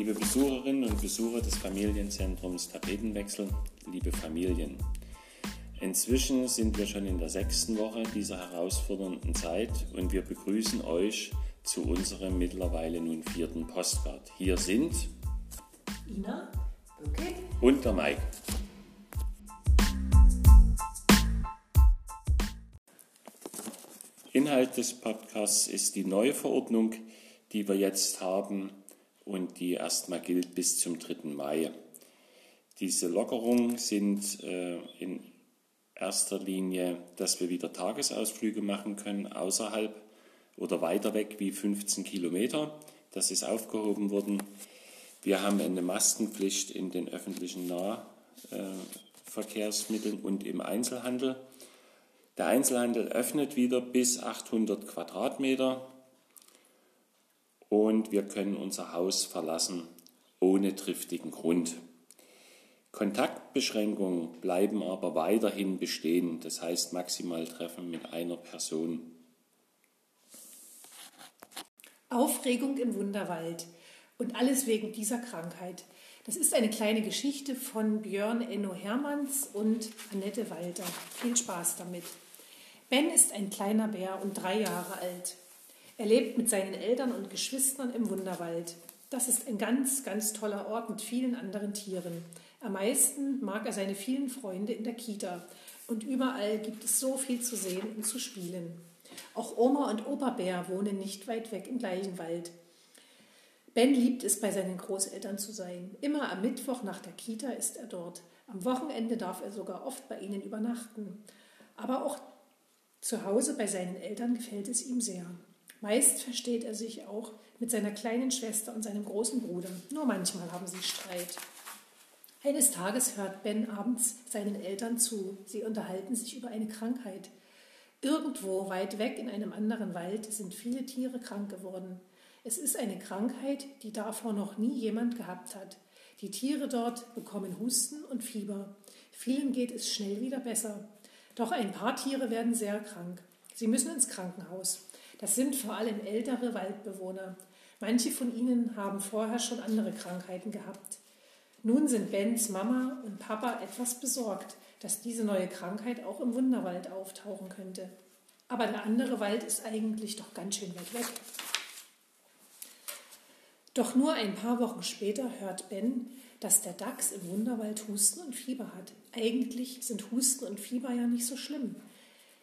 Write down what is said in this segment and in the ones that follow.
Liebe Besucherinnen und Besucher des Familienzentrums Tapetenwechsel, liebe Familien. Inzwischen sind wir schon in der sechsten Woche dieser herausfordernden Zeit und wir begrüßen euch zu unserem mittlerweile nun vierten Postcard. Hier sind Ina, Böcke und der Mike. Inhalt des Podcasts ist die neue Verordnung, die wir jetzt haben und die erstmal gilt bis zum 3. Mai. Diese Lockerungen sind äh, in erster Linie, dass wir wieder Tagesausflüge machen können außerhalb oder weiter weg wie 15 Kilometer. Das ist aufgehoben worden. Wir haben eine Maskenpflicht in den öffentlichen Nahverkehrsmitteln und im Einzelhandel. Der Einzelhandel öffnet wieder bis 800 Quadratmeter und wir können unser Haus verlassen ohne triftigen Grund. Kontaktbeschränkungen bleiben aber weiterhin bestehen, das heißt maximal Treffen mit einer Person. Aufregung im Wunderwald und alles wegen dieser Krankheit. Das ist eine kleine Geschichte von Björn Enno Hermanns und Annette Walter. Viel Spaß damit. Ben ist ein kleiner Bär und drei Jahre alt. Er lebt mit seinen Eltern und Geschwistern im Wunderwald. Das ist ein ganz, ganz toller Ort mit vielen anderen Tieren. Am meisten mag er seine vielen Freunde in der Kita. Und überall gibt es so viel zu sehen und zu spielen. Auch Oma und Opa Bär wohnen nicht weit weg im gleichen Wald. Ben liebt es, bei seinen Großeltern zu sein. Immer am Mittwoch nach der Kita ist er dort. Am Wochenende darf er sogar oft bei ihnen übernachten. Aber auch zu Hause bei seinen Eltern gefällt es ihm sehr. Meist versteht er sich auch mit seiner kleinen Schwester und seinem großen Bruder. Nur manchmal haben sie Streit. Eines Tages hört Ben abends seinen Eltern zu. Sie unterhalten sich über eine Krankheit. Irgendwo weit weg in einem anderen Wald sind viele Tiere krank geworden. Es ist eine Krankheit, die davor noch nie jemand gehabt hat. Die Tiere dort bekommen Husten und Fieber. Vielen geht es schnell wieder besser. Doch ein paar Tiere werden sehr krank. Sie müssen ins Krankenhaus. Das sind vor allem ältere Waldbewohner. Manche von ihnen haben vorher schon andere Krankheiten gehabt. Nun sind Bens Mama und Papa etwas besorgt, dass diese neue Krankheit auch im Wunderwald auftauchen könnte. Aber der andere Wald ist eigentlich doch ganz schön weit weg. Doch nur ein paar Wochen später hört Ben, dass der Dachs im Wunderwald Husten und Fieber hat. Eigentlich sind Husten und Fieber ja nicht so schlimm.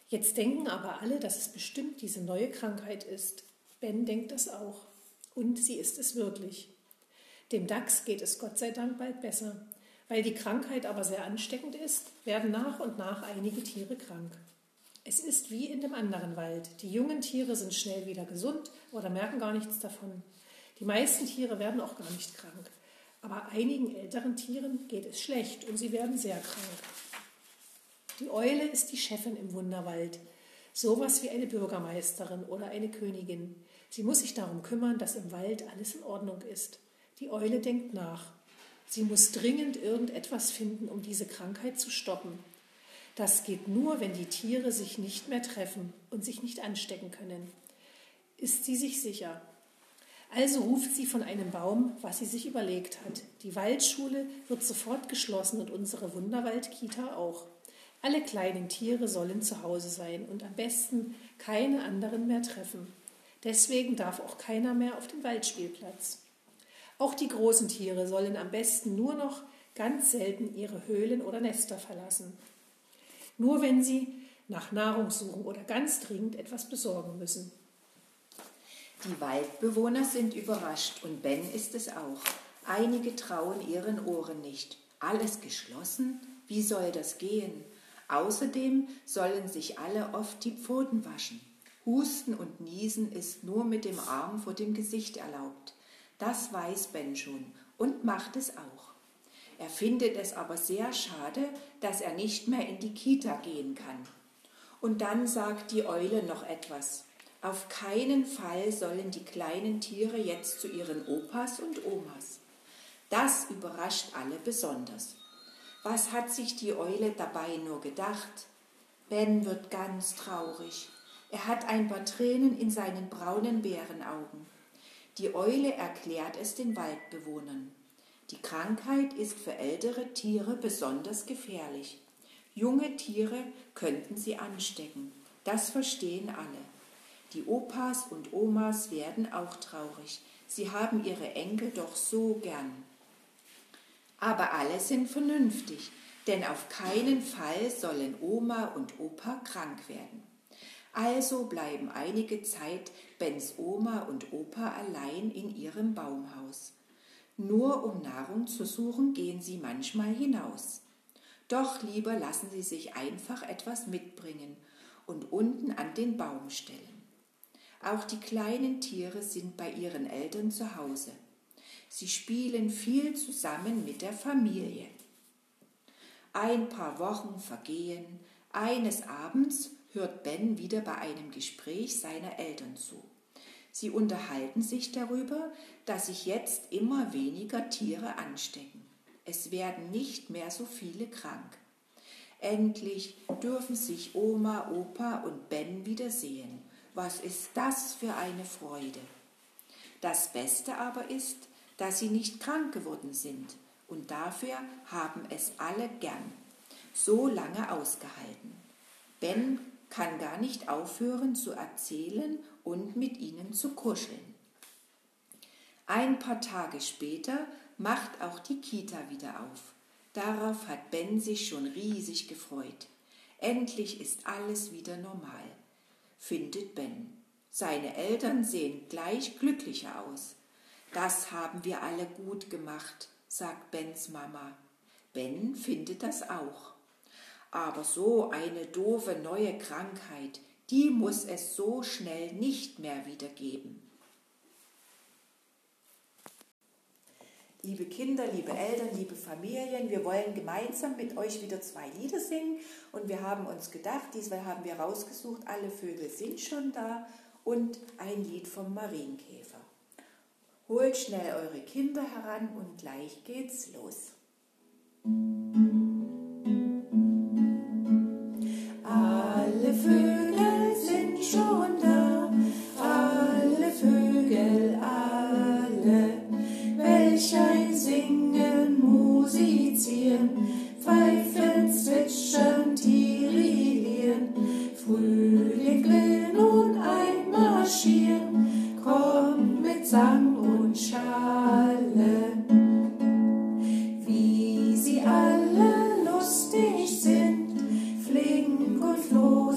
Jetzt denken aber alle, dass es bestimmt diese neue Krankheit ist. Ben denkt das auch. Und sie ist es wirklich. Dem Dachs geht es Gott sei Dank bald besser. Weil die Krankheit aber sehr ansteckend ist, werden nach und nach einige Tiere krank. Es ist wie in dem anderen Wald. Die jungen Tiere sind schnell wieder gesund oder merken gar nichts davon. Die meisten Tiere werden auch gar nicht krank. Aber einigen älteren Tieren geht es schlecht und sie werden sehr krank. Die Eule ist die Chefin im Wunderwald. Sowas wie eine Bürgermeisterin oder eine Königin. Sie muss sich darum kümmern, dass im Wald alles in Ordnung ist. Die Eule denkt nach. Sie muss dringend irgendetwas finden, um diese Krankheit zu stoppen. Das geht nur, wenn die Tiere sich nicht mehr treffen und sich nicht anstecken können. Ist sie sich sicher? Also ruft sie von einem Baum, was sie sich überlegt hat. Die Waldschule wird sofort geschlossen und unsere Wunderwaldkita auch. Alle kleinen Tiere sollen zu Hause sein und am besten keine anderen mehr treffen. Deswegen darf auch keiner mehr auf den Waldspielplatz. Auch die großen Tiere sollen am besten nur noch ganz selten ihre Höhlen oder Nester verlassen. Nur wenn sie nach Nahrung suchen oder ganz dringend etwas besorgen müssen. Die Waldbewohner sind überrascht und Ben ist es auch. Einige trauen ihren Ohren nicht. Alles geschlossen? Wie soll das gehen? Außerdem sollen sich alle oft die Pfoten waschen. Husten und Niesen ist nur mit dem Arm vor dem Gesicht erlaubt. Das weiß Ben schon und macht es auch. Er findet es aber sehr schade, dass er nicht mehr in die Kita gehen kann. Und dann sagt die Eule noch etwas. Auf keinen Fall sollen die kleinen Tiere jetzt zu ihren Opas und Omas. Das überrascht alle besonders. Was hat sich die Eule dabei nur gedacht? Ben wird ganz traurig. Er hat ein paar Tränen in seinen braunen Bärenaugen. Die Eule erklärt es den Waldbewohnern. Die Krankheit ist für ältere Tiere besonders gefährlich. Junge Tiere könnten sie anstecken. Das verstehen alle. Die Opas und Omas werden auch traurig. Sie haben ihre Enkel doch so gern. Aber alle sind vernünftig, denn auf keinen Fall sollen Oma und Opa krank werden. Also bleiben einige Zeit Bens Oma und Opa allein in ihrem Baumhaus. Nur um Nahrung zu suchen, gehen sie manchmal hinaus. Doch lieber lassen sie sich einfach etwas mitbringen und unten an den Baum stellen. Auch die kleinen Tiere sind bei ihren Eltern zu Hause. Sie spielen viel zusammen mit der Familie. Ein paar Wochen vergehen. Eines Abends hört Ben wieder bei einem Gespräch seiner Eltern zu. Sie unterhalten sich darüber, dass sich jetzt immer weniger Tiere anstecken. Es werden nicht mehr so viele krank. Endlich dürfen sich Oma, Opa und Ben wiedersehen. Was ist das für eine Freude? Das Beste aber ist, dass sie nicht krank geworden sind, und dafür haben es alle gern so lange ausgehalten. Ben kann gar nicht aufhören zu erzählen und mit ihnen zu kuscheln. Ein paar Tage später macht auch die Kita wieder auf. Darauf hat Ben sich schon riesig gefreut. Endlich ist alles wieder normal, findet Ben. Seine Eltern sehen gleich glücklicher aus. Das haben wir alle gut gemacht, sagt Bens Mama. Ben findet das auch. Aber so eine doofe neue Krankheit, die muss es so schnell nicht mehr wieder geben. Liebe Kinder, liebe Eltern, liebe Familien, wir wollen gemeinsam mit euch wieder zwei Lieder singen und wir haben uns gedacht, diesmal haben wir rausgesucht, alle Vögel sind schon da und ein Lied vom Marienkäfer. Holt schnell eure Kinder heran und gleich geht's los.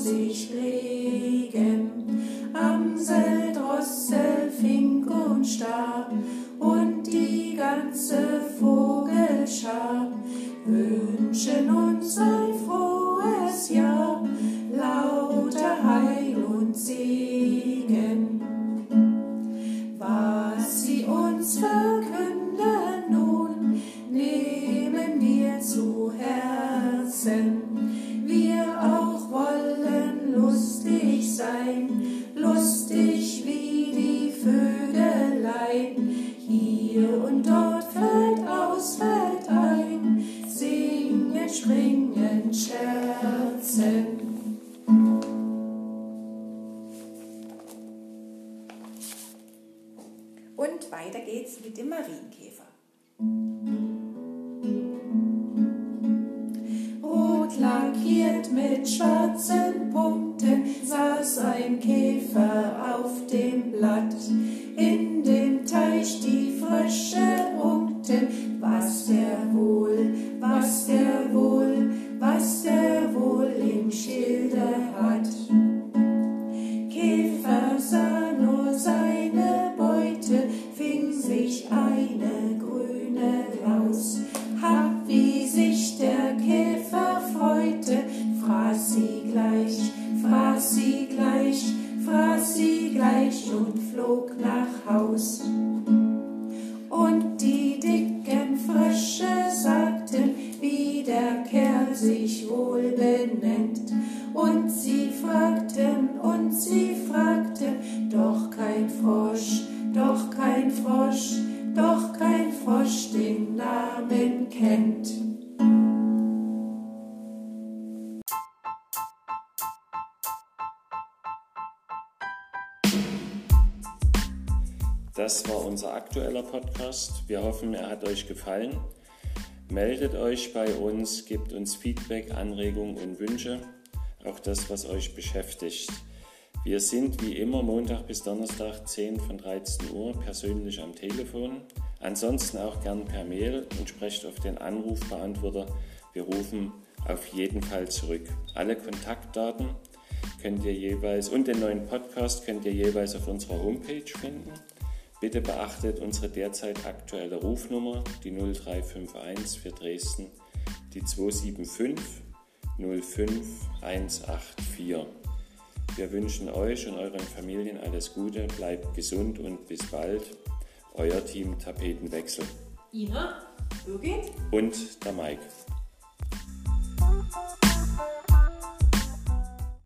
sich dreht. dort fällt aus, fällt ein, singen, springen, scherzen. Und weiter geht's mit dem Marienkäfer. Rot lackiert mit schwarzen Punkten saß ein Käfer auf dem Blatt. Das war unser aktueller Podcast. Wir hoffen, er hat euch gefallen. Meldet euch bei uns, gebt uns Feedback, Anregungen und Wünsche, auch das, was euch beschäftigt. Wir sind wie immer Montag bis Donnerstag 10 von 13 Uhr persönlich am Telefon. Ansonsten auch gern per Mail und sprecht auf den Anrufbeantworter. Wir rufen auf jeden Fall zurück. Alle Kontaktdaten könnt ihr jeweils und den neuen Podcast könnt ihr jeweils auf unserer Homepage finden. Bitte beachtet unsere derzeit aktuelle Rufnummer, die 0351 für Dresden, die 275 05184. Wir wünschen euch und euren Familien alles Gute, bleibt gesund und bis bald. Euer Team Tapetenwechsel. Ina, Birgit und der Mike.